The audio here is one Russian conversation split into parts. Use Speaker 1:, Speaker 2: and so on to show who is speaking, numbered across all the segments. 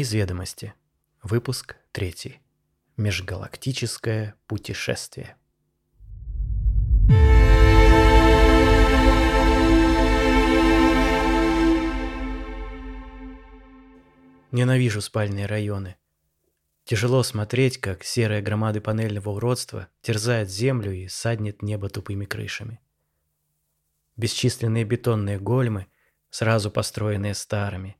Speaker 1: Из ведомости. Выпуск 3. Межгалактическое путешествие. Ненавижу спальные районы. Тяжело смотреть, как серые громады панельного уродства терзают землю и саднет небо тупыми крышами. Бесчисленные бетонные гольмы, сразу построенные старыми,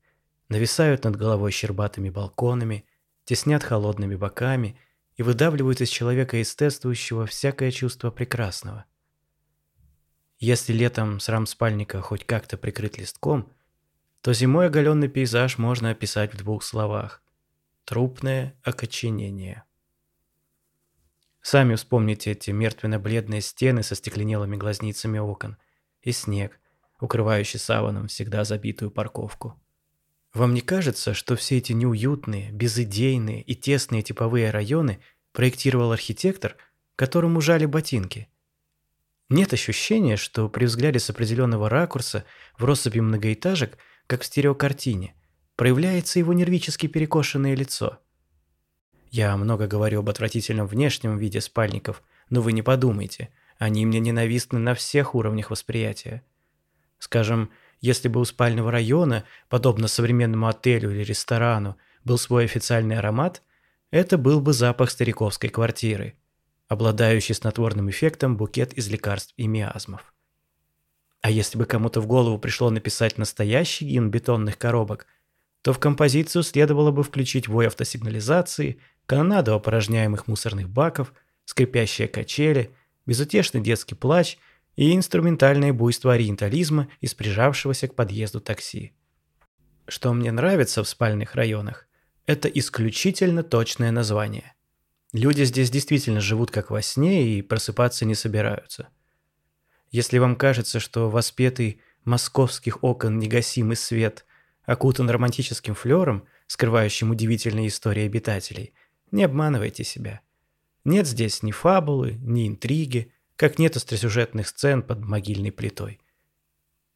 Speaker 1: нависают над головой щербатыми балконами, теснят холодными боками и выдавливают из человека естествующего всякое чувство прекрасного. Если летом срам спальника хоть как-то прикрыт листком, то зимой оголенный пейзаж можно описать в двух словах – трупное окоченение. Сами вспомните эти мертвенно-бледные стены со стекленелыми глазницами окон и снег, укрывающий саваном всегда забитую парковку. Вам не кажется, что все эти неуютные, безыдейные и тесные типовые районы проектировал архитектор, которому жали ботинки? Нет ощущения, что при взгляде с определенного ракурса в россыпи многоэтажек, как в стереокартине, проявляется его нервически перекошенное лицо. Я много говорю об отвратительном внешнем виде спальников, но вы не подумайте, они мне ненавистны на всех уровнях восприятия. Скажем, если бы у спального района, подобно современному отелю или ресторану, был свой официальный аромат, это был бы запах стариковской квартиры, обладающий снотворным эффектом букет из лекарств и миазмов. А если бы кому-то в голову пришло написать настоящий гимн бетонных коробок, то в композицию следовало бы включить вой автосигнализации, канонаду опорожняемых мусорных баков, скрипящие качели, безутешный детский плач – и инструментальное буйство ориентализма из прижавшегося к подъезду такси. Что мне нравится в спальных районах, это исключительно точное название. Люди здесь действительно живут как во сне и просыпаться не собираются. Если вам кажется, что воспетый московских окон негасимый свет окутан романтическим флером, скрывающим удивительные истории обитателей, не обманывайте себя. Нет здесь ни фабулы, ни интриги, как нет остросюжетных сцен под могильной плитой.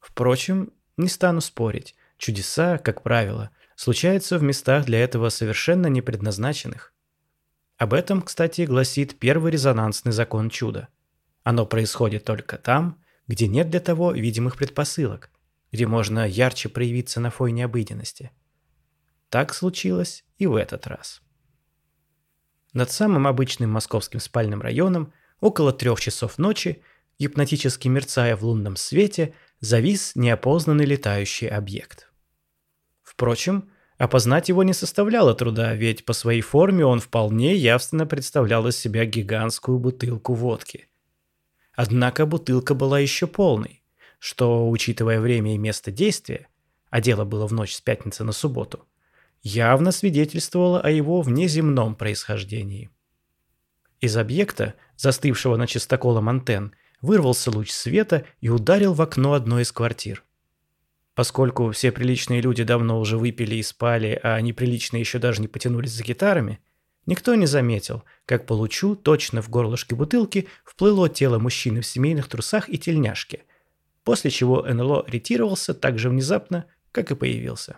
Speaker 1: Впрочем, не стану спорить, чудеса, как правило, случаются в местах для этого совершенно не предназначенных. Об этом, кстати, гласит первый резонансный закон чуда. Оно происходит только там, где нет для того видимых предпосылок, где можно ярче проявиться на фоне обыденности. Так случилось и в этот раз. Над самым обычным московским спальным районом Около трех часов ночи, гипнотически мерцая в лунном свете, завис неопознанный летающий объект. Впрочем, опознать его не составляло труда, ведь по своей форме он вполне явственно представлял из себя гигантскую бутылку водки. Однако бутылка была еще полной, что, учитывая время и место действия, а дело было в ночь с пятницы на субботу, явно свидетельствовало о его внеземном происхождении. Из объекта, застывшего на чистоколом антенн, вырвался луч света и ударил в окно одной из квартир. Поскольку все приличные люди давно уже выпили и спали, а неприличные еще даже не потянулись за гитарами, никто не заметил, как по лучу точно в горлышке бутылки вплыло тело мужчины в семейных трусах и тельняшке, после чего НЛО ретировался так же внезапно, как и появился.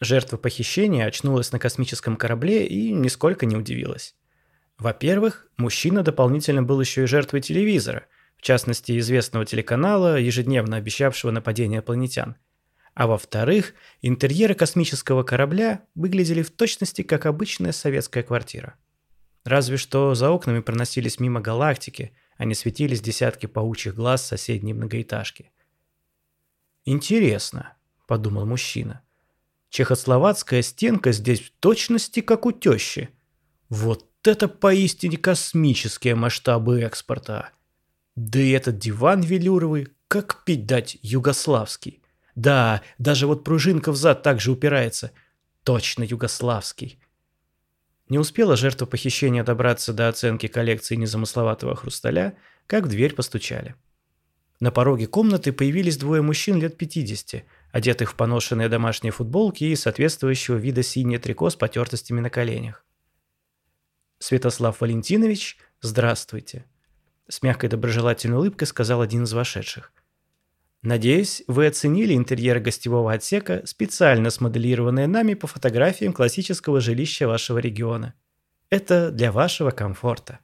Speaker 1: Жертва похищения очнулась на космическом корабле и нисколько не удивилась. Во-первых, мужчина дополнительно был еще и жертвой телевизора, в частности известного телеканала, ежедневно обещавшего нападение инопланетян. А во-вторых, интерьеры космического корабля выглядели в точности как обычная советская квартира. Разве что за окнами проносились мимо галактики, а не светились десятки паучьих глаз соседней многоэтажки. «Интересно», — подумал мужчина. «Чехословацкая стенка здесь в точности как у тещи. Вот это поистине космические масштабы экспорта. Да и этот диван велюровый, как пить дать, югославский. Да, даже вот пружинка взад также упирается. Точно югославский. Не успела жертва похищения добраться до оценки коллекции незамысловатого хрусталя, как в дверь постучали. На пороге комнаты появились двое мужчин лет 50, одетых в поношенные домашние футболки и соответствующего вида синее трико с потертостями на коленях. Святослав Валентинович, здравствуйте!» С мягкой доброжелательной улыбкой сказал один из вошедших. Надеюсь, вы оценили интерьер гостевого отсека, специально смоделированное нами по фотографиям классического жилища вашего региона. Это для вашего комфорта.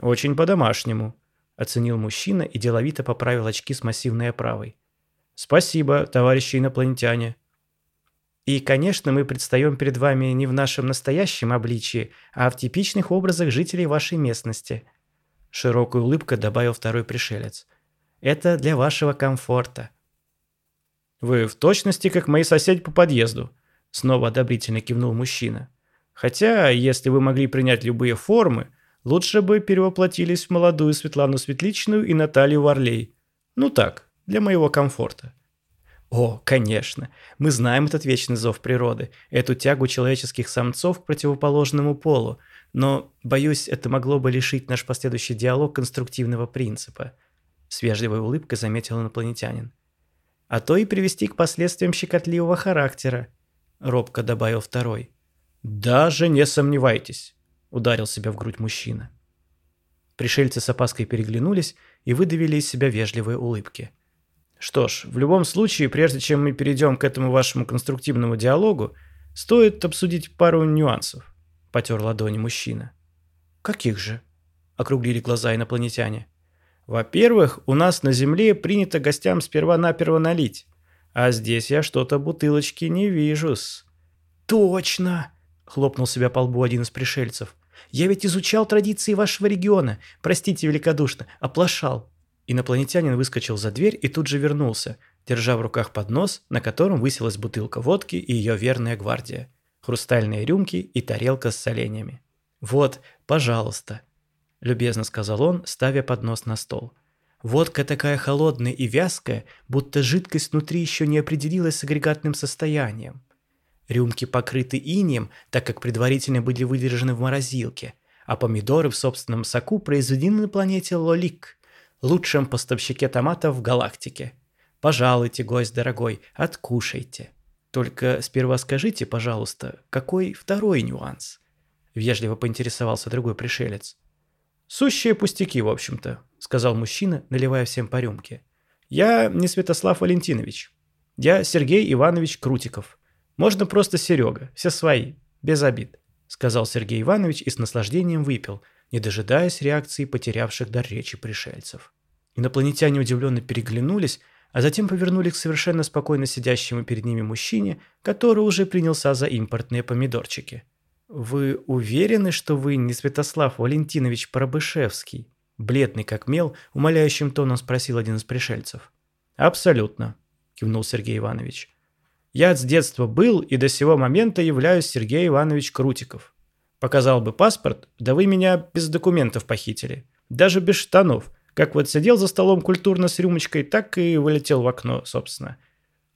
Speaker 1: Очень по-домашнему, оценил мужчина и деловито поправил очки с массивной оправой. Спасибо, товарищи инопланетяне. И, конечно, мы предстаем перед вами не в нашем настоящем обличии, а в типичных образах жителей вашей местности. Широкую улыбку добавил второй пришелец. Это для вашего комфорта. Вы в точности как мои соседи по подъезду. Снова одобрительно кивнул мужчина. Хотя, если вы могли принять любые формы, лучше бы перевоплотились в молодую Светлану Светличную и Наталью Варлей. Ну так, для моего комфорта. О, конечно, мы знаем этот вечный зов природы, эту тягу человеческих самцов к противоположному полу, но, боюсь, это могло бы лишить наш последующий диалог конструктивного принципа. С вежливой улыбкой заметил инопланетянин. А то и привести к последствиям щекотливого характера, робко добавил второй. Даже не сомневайтесь, ударил себя в грудь мужчина. Пришельцы с опаской переглянулись и выдавили из себя вежливые улыбки – что ж, в любом случае, прежде чем мы перейдем к этому вашему конструктивному диалогу, стоит обсудить пару нюансов. Потер ладони мужчина. Каких же? Округлили глаза инопланетяне. Во-первых, у нас на Земле принято гостям сперва-наперво налить. А здесь я что-то бутылочки не вижу-с. Точно! Хлопнул себя по лбу один из пришельцев. Я ведь изучал традиции вашего региона. Простите великодушно, оплошал. Инопланетянин выскочил за дверь и тут же вернулся, держа в руках поднос, на котором высилась бутылка водки и ее верная гвардия, хрустальные рюмки и тарелка с соленьями. «Вот, пожалуйста», – любезно сказал он, ставя поднос на стол. «Водка такая холодная и вязкая, будто жидкость внутри еще не определилась с агрегатным состоянием. Рюмки покрыты инием, так как предварительно были выдержаны в морозилке, а помидоры в собственном соку произведены на планете Лолик, лучшем поставщике томатов в галактике. Пожалуйте, гость дорогой, откушайте. Только сперва скажите, пожалуйста, какой второй нюанс?» Вежливо поинтересовался другой пришелец. «Сущие пустяки, в общем-то», — сказал мужчина, наливая всем по рюмке. «Я не Святослав Валентинович. Я Сергей Иванович Крутиков. Можно просто Серега, все свои, без обид», — сказал Сергей Иванович и с наслаждением выпил — не дожидаясь реакции потерявших дар речи пришельцев. Инопланетяне удивленно переглянулись, а затем повернулись к совершенно спокойно сидящему перед ними мужчине, который уже принялся за импортные помидорчики. «Вы уверены, что вы не Святослав Валентинович Парабышевский?» Бледный как мел, умоляющим тоном спросил один из пришельцев. «Абсолютно», – кивнул Сергей Иванович. «Я с детства был и до сего момента являюсь Сергей Иванович Крутиков. Показал бы паспорт, да вы меня без документов похитили. Даже без штанов. Как вот сидел за столом культурно с рюмочкой, так и вылетел в окно, собственно.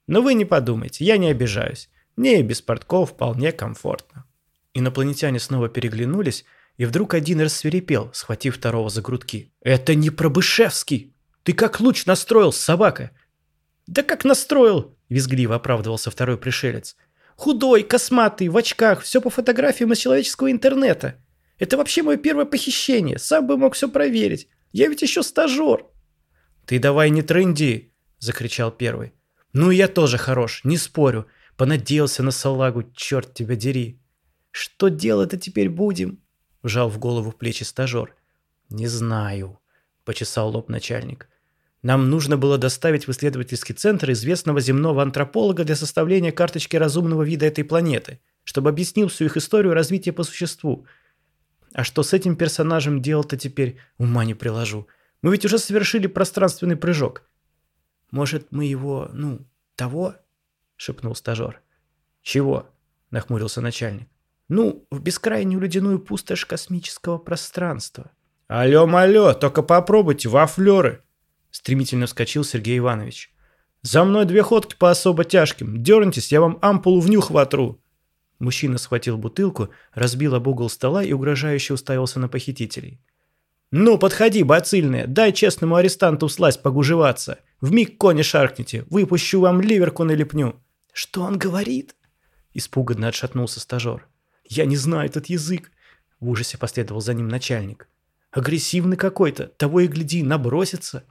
Speaker 1: Но вы не подумайте, я не обижаюсь. Мне и без портков вполне комфортно. Инопланетяне снова переглянулись, и вдруг один рассверепел, схватив второго за грудки. «Это не Пробышевский! Ты как луч настроил, собака!» «Да как настроил!» – визгливо оправдывался второй пришелец – Худой, косматый, в очках, все по фотографиям из человеческого интернета. Это вообще мое первое похищение, сам бы мог все проверить. Я ведь еще стажер. Ты давай не тренди, закричал первый. Ну я тоже хорош, не спорю. Понадеялся на салагу, черт тебя дери. Что делать-то теперь будем? Вжал в голову плечи стажер. Не знаю, почесал лоб начальник. Нам нужно было доставить в исследовательский центр известного земного антрополога для составления карточки разумного вида этой планеты, чтобы объяснил всю их историю развития по существу. А что с этим персонажем делать-то теперь, ума не приложу. Мы ведь уже совершили пространственный прыжок. Может, мы его, ну, того? шепнул стажер. Чего? нахмурился начальник. Ну, в бескрайнюю ледяную пустошь космического пространства. Алло-малё, только попробуйте, вафлёры, Стремительно вскочил Сергей Иванович. «За мной две ходки по особо тяжким. Дернитесь, я вам ампулу в нюх вотру!» Мужчина схватил бутылку, разбил об угол стола и угрожающе уставился на похитителей. «Ну, подходи, бацильная, дай честному арестанту сласть погужеваться. Вмиг кони шаркните, выпущу вам ливерку на лепню». «Что он говорит?» Испуганно отшатнулся стажер. «Я не знаю этот язык», — в ужасе последовал за ним начальник. «Агрессивный какой-то, того и гляди, набросится».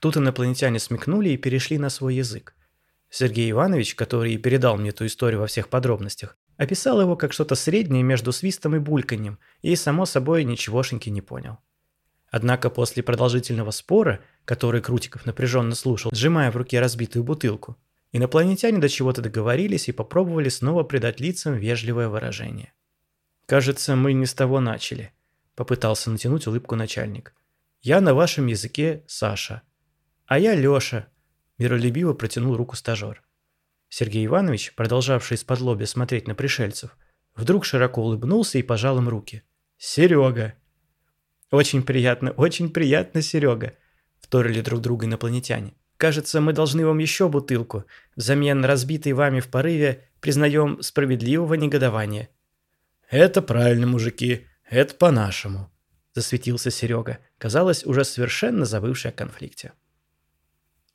Speaker 1: Тут инопланетяне смекнули и перешли на свой язык. Сергей Иванович, который передал мне эту историю во всех подробностях, описал его как что-то среднее между свистом и бульканьем, и, само собой, ничегошеньки не понял. Однако после продолжительного спора, который Крутиков напряженно слушал, сжимая в руке разбитую бутылку, инопланетяне до чего-то договорились и попробовали снова придать лицам вежливое выражение. «Кажется, мы не с того начали», — попытался натянуть улыбку начальник. «Я на вашем языке Саша, а я Лёша», – миролюбиво протянул руку стажер. Сергей Иванович, продолжавший из-под лобя смотреть на пришельцев, вдруг широко улыбнулся и пожал им руки. «Серега!» «Очень приятно, очень приятно, Серега!» – вторили друг друга инопланетяне. «Кажется, мы должны вам еще бутылку, взамен разбитой вами в порыве, признаем справедливого негодования». «Это правильно, мужики, это по-нашему», – засветился Серега, казалось, уже совершенно забывший о конфликте.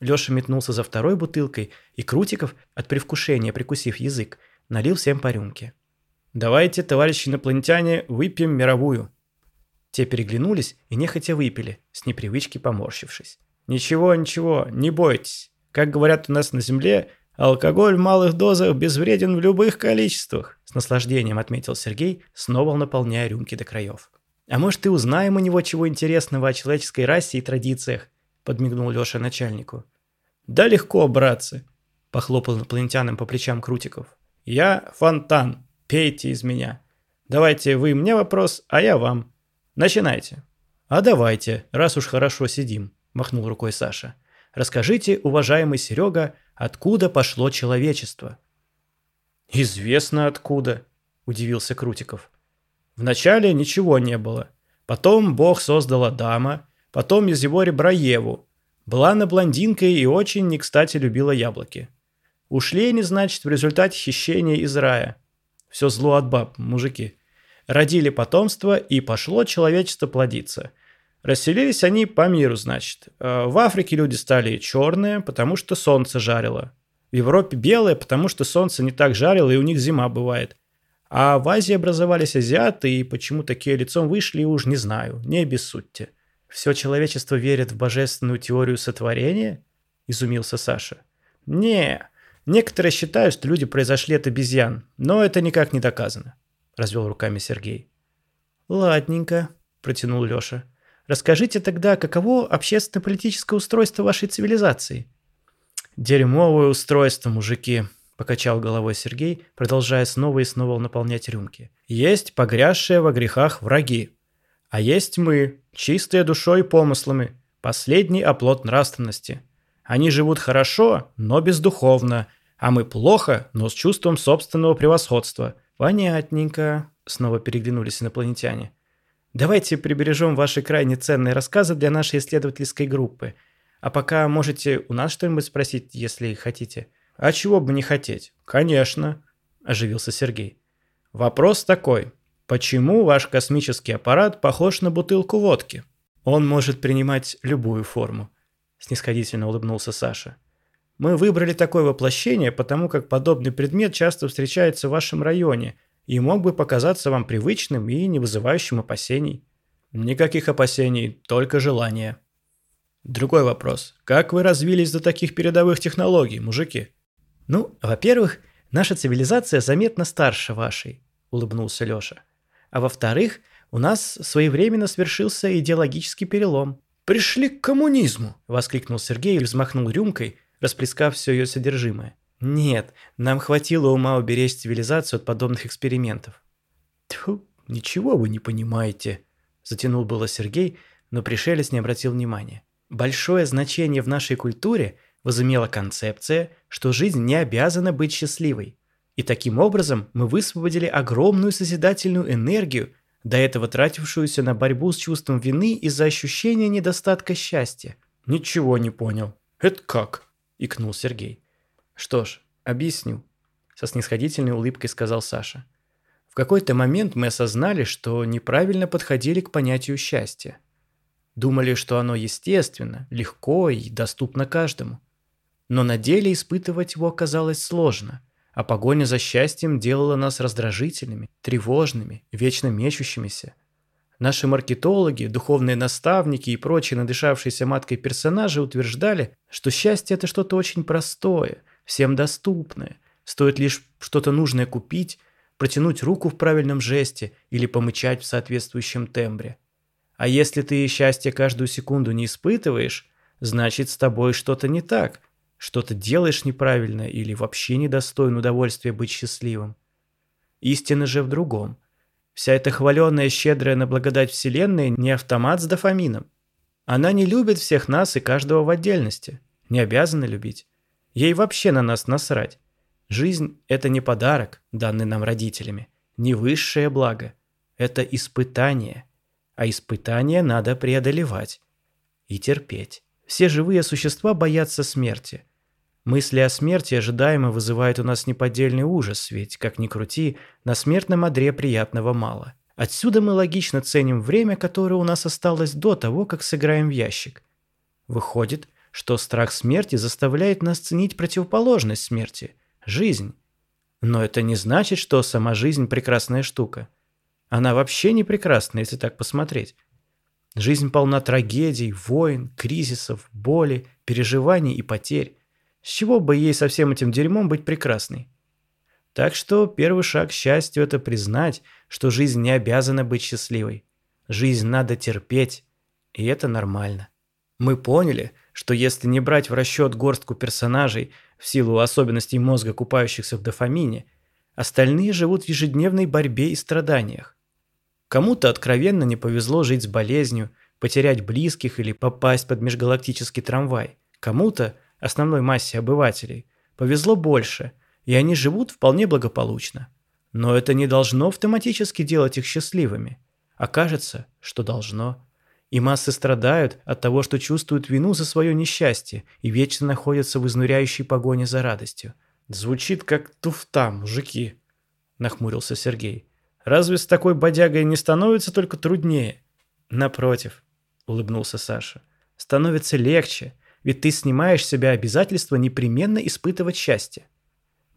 Speaker 1: Леша метнулся за второй бутылкой, и Крутиков, от привкушения прикусив язык, налил всем по рюмке. «Давайте, товарищи инопланетяне, выпьем мировую». Те переглянулись и нехотя выпили, с непривычки поморщившись. «Ничего, ничего, не бойтесь. Как говорят у нас на Земле, алкоголь в малых дозах безвреден в любых количествах», с наслаждением отметил Сергей, снова наполняя рюмки до краев. «А может, и узнаем у него чего интересного о человеческой расе и традициях?» подмигнул Леша начальнику. «Да легко, братцы!» – похлопал инопланетянам по плечам Крутиков. «Я фонтан, пейте из меня. Давайте вы мне вопрос, а я вам. Начинайте». «А давайте, раз уж хорошо сидим», – махнул рукой Саша. «Расскажите, уважаемый Серега, откуда пошло человечество?» «Известно откуда», – удивился Крутиков. «Вначале ничего не было. Потом Бог создал Адама, потом из его ребра Еву, была она блондинкой и очень не кстати любила яблоки. Ушли они, значит, в результате хищения из рая. Все зло от баб, мужики. Родили потомство, и пошло человечество плодиться. Расселились они по миру, значит. Э, в Африке люди стали черные, потому что солнце жарило. В Европе белые, потому что солнце не так жарило, и у них зима бывает. А в Азии образовались азиаты, и почему такие лицом вышли, уж не знаю, не обессудьте. «Все человечество верит в божественную теорию сотворения?» – изумился Саша. «Не, некоторые считают, что люди произошли от обезьян, но это никак не доказано», – развел руками Сергей. «Ладненько», – протянул Леша. «Расскажите тогда, каково общественно-политическое устройство вашей цивилизации?» «Дерьмовое устройство, мужики», – покачал головой Сергей, продолжая снова и снова наполнять рюмки. «Есть погрязшие во грехах враги. А есть мы, чистые душой и помыслами, последний оплот нравственности. Они живут хорошо, но бездуховно, а мы плохо, но с чувством собственного превосходства. Понятненько, снова переглянулись инопланетяне. Давайте прибережем ваши крайне ценные рассказы для нашей исследовательской группы. А пока можете у нас что-нибудь спросить, если хотите. А чего бы не хотеть? Конечно, оживился Сергей. Вопрос такой. Почему ваш космический аппарат похож на бутылку водки? Он может принимать любую форму, снисходительно улыбнулся Саша. Мы выбрали такое воплощение, потому как подобный предмет часто встречается в вашем районе и мог бы показаться вам привычным и не вызывающим опасений. Никаких опасений, только желания. Другой вопрос. Как вы развились до таких передовых технологий, мужики? Ну, во-первых, наша цивилизация заметно старше вашей, улыбнулся Лёша. А во-вторых, у нас своевременно свершился идеологический перелом. «Пришли к коммунизму!» – воскликнул Сергей и взмахнул рюмкой, расплескав все ее содержимое. «Нет, нам хватило ума уберечь цивилизацию от подобных экспериментов». «Тьфу, ничего вы не понимаете», – затянул было Сергей, но пришелец не обратил внимания. «Большое значение в нашей культуре возымела концепция, что жизнь не обязана быть счастливой. И таким образом мы высвободили огромную созидательную энергию, до этого тратившуюся на борьбу с чувством вины из-за ощущения недостатка счастья. «Ничего не понял. Это как?» – икнул Сергей. «Что ж, объясню», – со снисходительной улыбкой сказал Саша. «В какой-то момент мы осознали, что неправильно подходили к понятию счастья. Думали, что оно естественно, легко и доступно каждому. Но на деле испытывать его оказалось сложно – а погоня за счастьем делала нас раздражительными, тревожными, вечно мечущимися. Наши маркетологи, духовные наставники и прочие надышавшиеся маткой персонажи утверждали, что счастье – это что-то очень простое, всем доступное. Стоит лишь что-то нужное купить, протянуть руку в правильном жесте или помычать в соответствующем тембре. А если ты счастье каждую секунду не испытываешь, значит с тобой что-то не так, что-то делаешь неправильно или вообще недостоин удовольствия быть счастливым. Истина же в другом. Вся эта хваленная, щедрая на благодать Вселенная не автомат с дофамином. Она не любит всех нас и каждого в отдельности. Не обязана любить. Ей вообще на нас насрать. Жизнь – это не подарок, данный нам родителями, не высшее благо. Это испытание. А испытание надо преодолевать. И терпеть. Все живые существа боятся смерти. Мысли о смерти ожидаемо вызывают у нас неподдельный ужас, ведь, как ни крути, на смертном одре приятного мало. Отсюда мы логично ценим время, которое у нас осталось до того, как сыграем в ящик. Выходит, что страх смерти заставляет нас ценить противоположность смерти – жизнь. Но это не значит, что сама жизнь – прекрасная штука. Она вообще не прекрасна, если так посмотреть. Жизнь полна трагедий, войн, кризисов, боли, переживаний и потерь. С чего бы ей со всем этим дерьмом быть прекрасной? Так что первый шаг к счастью – это признать, что жизнь не обязана быть счастливой. Жизнь надо терпеть, и это нормально. Мы поняли, что если не брать в расчет горстку персонажей в силу особенностей мозга, купающихся в дофамине, остальные живут в ежедневной борьбе и страданиях. Кому-то откровенно не повезло жить с болезнью, потерять близких или попасть под межгалактический трамвай. Кому-то основной массе обывателей, повезло больше, и они живут вполне благополучно. Но это не должно автоматически делать их счастливыми. А кажется, что должно. И массы страдают от того, что чувствуют вину за свое несчастье и вечно находятся в изнуряющей погоне за радостью. «Звучит как туфта, мужики», – нахмурился Сергей. «Разве с такой бодягой не становится только труднее?» «Напротив», – улыбнулся Саша. «Становится легче, ведь ты снимаешь с себя обязательство непременно испытывать счастье.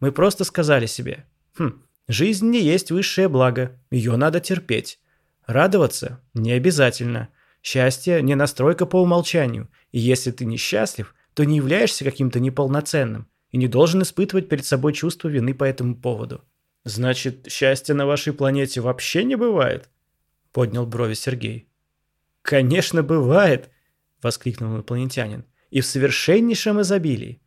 Speaker 1: Мы просто сказали себе, хм, жизнь не есть высшее благо, ее надо терпеть. Радоваться не обязательно. Счастье не настройка по умолчанию, и если ты несчастлив, то не являешься каким-то неполноценным и не должен испытывать перед собой чувство вины по этому поводу. «Значит, счастья на вашей планете вообще не бывает?» – поднял брови Сергей. «Конечно, бывает!» – воскликнул инопланетянин и в совершеннейшем изобилии.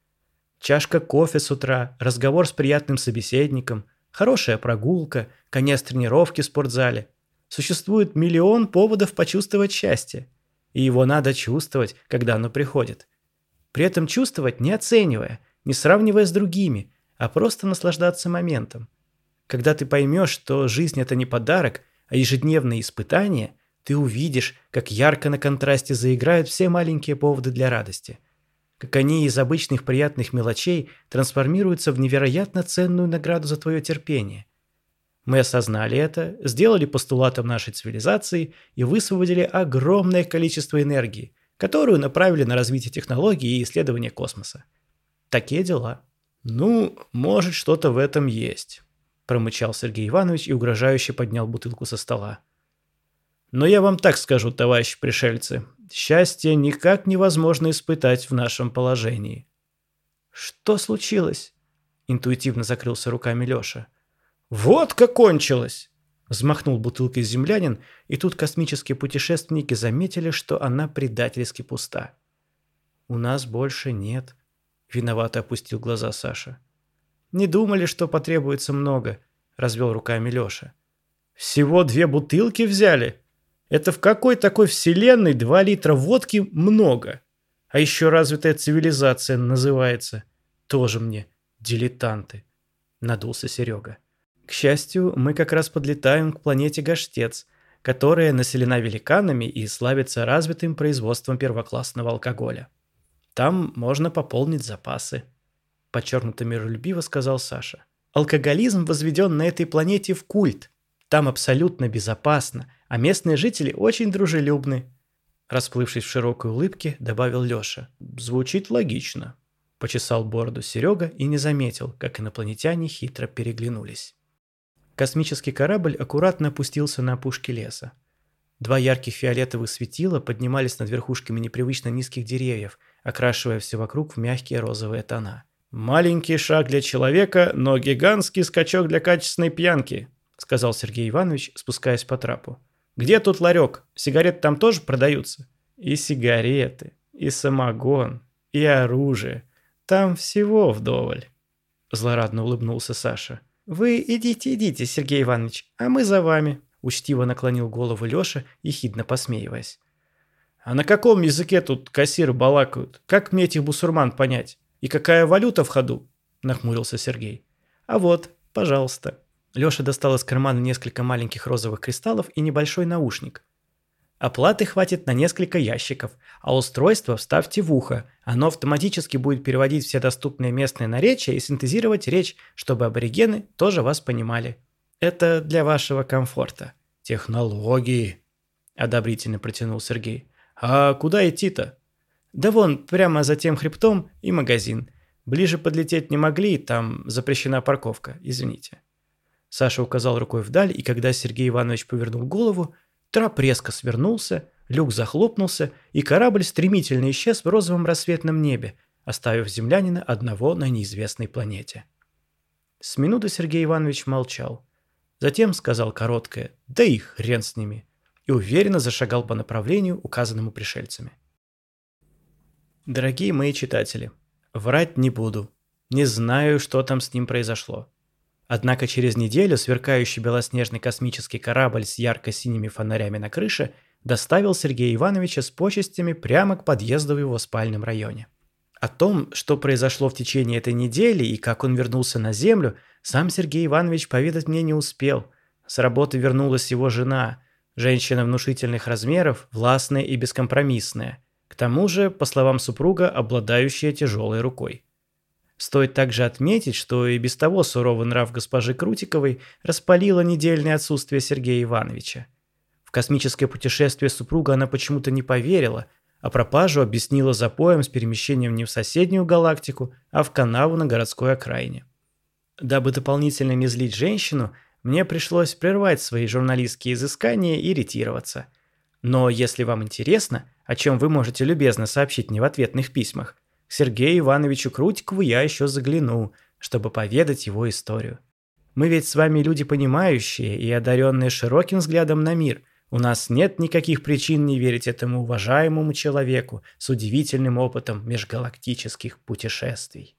Speaker 1: Чашка кофе с утра, разговор с приятным собеседником, хорошая прогулка, конец тренировки в спортзале. Существует миллион поводов почувствовать счастье. И его надо чувствовать, когда оно приходит. При этом чувствовать не оценивая, не сравнивая с другими, а просто наслаждаться моментом. Когда ты поймешь, что жизнь – это не подарок, а ежедневное испытание – ты увидишь, как ярко на контрасте заиграют все маленькие поводы для радости. Как они из обычных приятных мелочей трансформируются в невероятно ценную награду за твое терпение. Мы осознали это, сделали постулатом нашей цивилизации и высвободили огромное количество энергии, которую направили на развитие технологий и исследование космоса. Такие дела. Ну, может, что-то в этом есть, промычал Сергей Иванович и угрожающе поднял бутылку со стола. Но я вам так скажу, товарищи пришельцы, счастье никак невозможно испытать в нашем положении. Что случилось? Интуитивно закрылся руками Лёша. Вот как кончилось! Взмахнул бутылкой землянин, и тут космические путешественники заметили, что она предательски пуста. «У нас больше нет», — виновато опустил глаза Саша. «Не думали, что потребуется много», — развел руками Лёша. «Всего две бутылки взяли?» Это в какой такой вселенной 2 литра водки много? А еще развитая цивилизация называется. Тоже мне дилетанты. Надулся Серега. К счастью, мы как раз подлетаем к планете Гаштец, которая населена великанами и славится развитым производством первоклассного алкоголя. Там можно пополнить запасы. Подчеркнуто миролюбиво сказал Саша. Алкоголизм возведен на этой планете в культ. Там абсолютно безопасно, а местные жители очень дружелюбны. Расплывшись в широкой улыбке, добавил Лёша. Звучит логично. Почесал бороду Серега и не заметил, как инопланетяне хитро переглянулись. Космический корабль аккуратно опустился на опушке леса. Два ярких фиолетовых светила поднимались над верхушками непривычно низких деревьев, окрашивая все вокруг в мягкие розовые тона.
Speaker 2: «Маленький шаг для человека, но гигантский скачок для качественной пьянки», сказал Сергей Иванович, спускаясь по трапу. «Где тут ларек? Сигареты там тоже продаются?» «И сигареты, и самогон, и оружие. Там всего вдоволь», злорадно улыбнулся Саша. «Вы идите, идите, Сергей Иванович, а мы за вами», учтиво наклонил голову Леша, ехидно посмеиваясь. «А на каком языке тут кассиры балакают? Как мне этих бусурман понять? И какая валюта в ходу?» нахмурился Сергей. «А вот, пожалуйста». Леша достал из кармана несколько маленьких розовых кристаллов и небольшой наушник. Оплаты хватит на несколько ящиков, а устройство вставьте в ухо. Оно автоматически будет переводить все доступные местные наречия и синтезировать речь, чтобы аборигены тоже вас понимали. Это для вашего комфорта. Технологии, одобрительно протянул Сергей. А куда идти-то? Да вон, прямо за тем хребтом и магазин. Ближе подлететь не могли, там запрещена парковка, извините. Саша указал рукой вдаль, и когда Сергей Иванович повернул голову, Трап резко свернулся, люк захлопнулся, и корабль стремительно исчез в розовом рассветном небе, оставив землянина одного на неизвестной планете. С минуты Сергей Иванович молчал. Затем сказал короткое «Да и хрен с ними!» и уверенно зашагал по направлению, указанному пришельцами. Дорогие мои читатели, врать не буду. Не знаю, что там с ним произошло. Однако через неделю сверкающий белоснежный космический корабль с ярко-синими фонарями на крыше доставил Сергея Ивановича с почестями прямо к подъезду в его спальном районе. О том, что произошло в течение этой недели и как он вернулся на Землю, сам Сергей Иванович поведать мне не успел. С работы вернулась его жена, женщина внушительных размеров, властная и бескомпромиссная. К тому же, по словам супруга, обладающая тяжелой рукой. Стоит также отметить, что и без того суровый нрав госпожи Крутиковой распалило недельное отсутствие Сергея Ивановича. В космическое путешествие супруга она почему-то не поверила, а пропажу объяснила запоем с перемещением не в соседнюю галактику, а в канаву на городской окраине. Дабы дополнительно не злить женщину, мне пришлось прервать свои журналистские изыскания и ретироваться. Но если вам интересно, о чем вы можете любезно сообщить мне в ответных письмах, к Сергею Ивановичу Крутикову я еще загляну, чтобы поведать его историю. Мы ведь с вами люди понимающие и одаренные широким взглядом на мир. У нас нет никаких причин не верить этому уважаемому человеку с удивительным опытом межгалактических путешествий.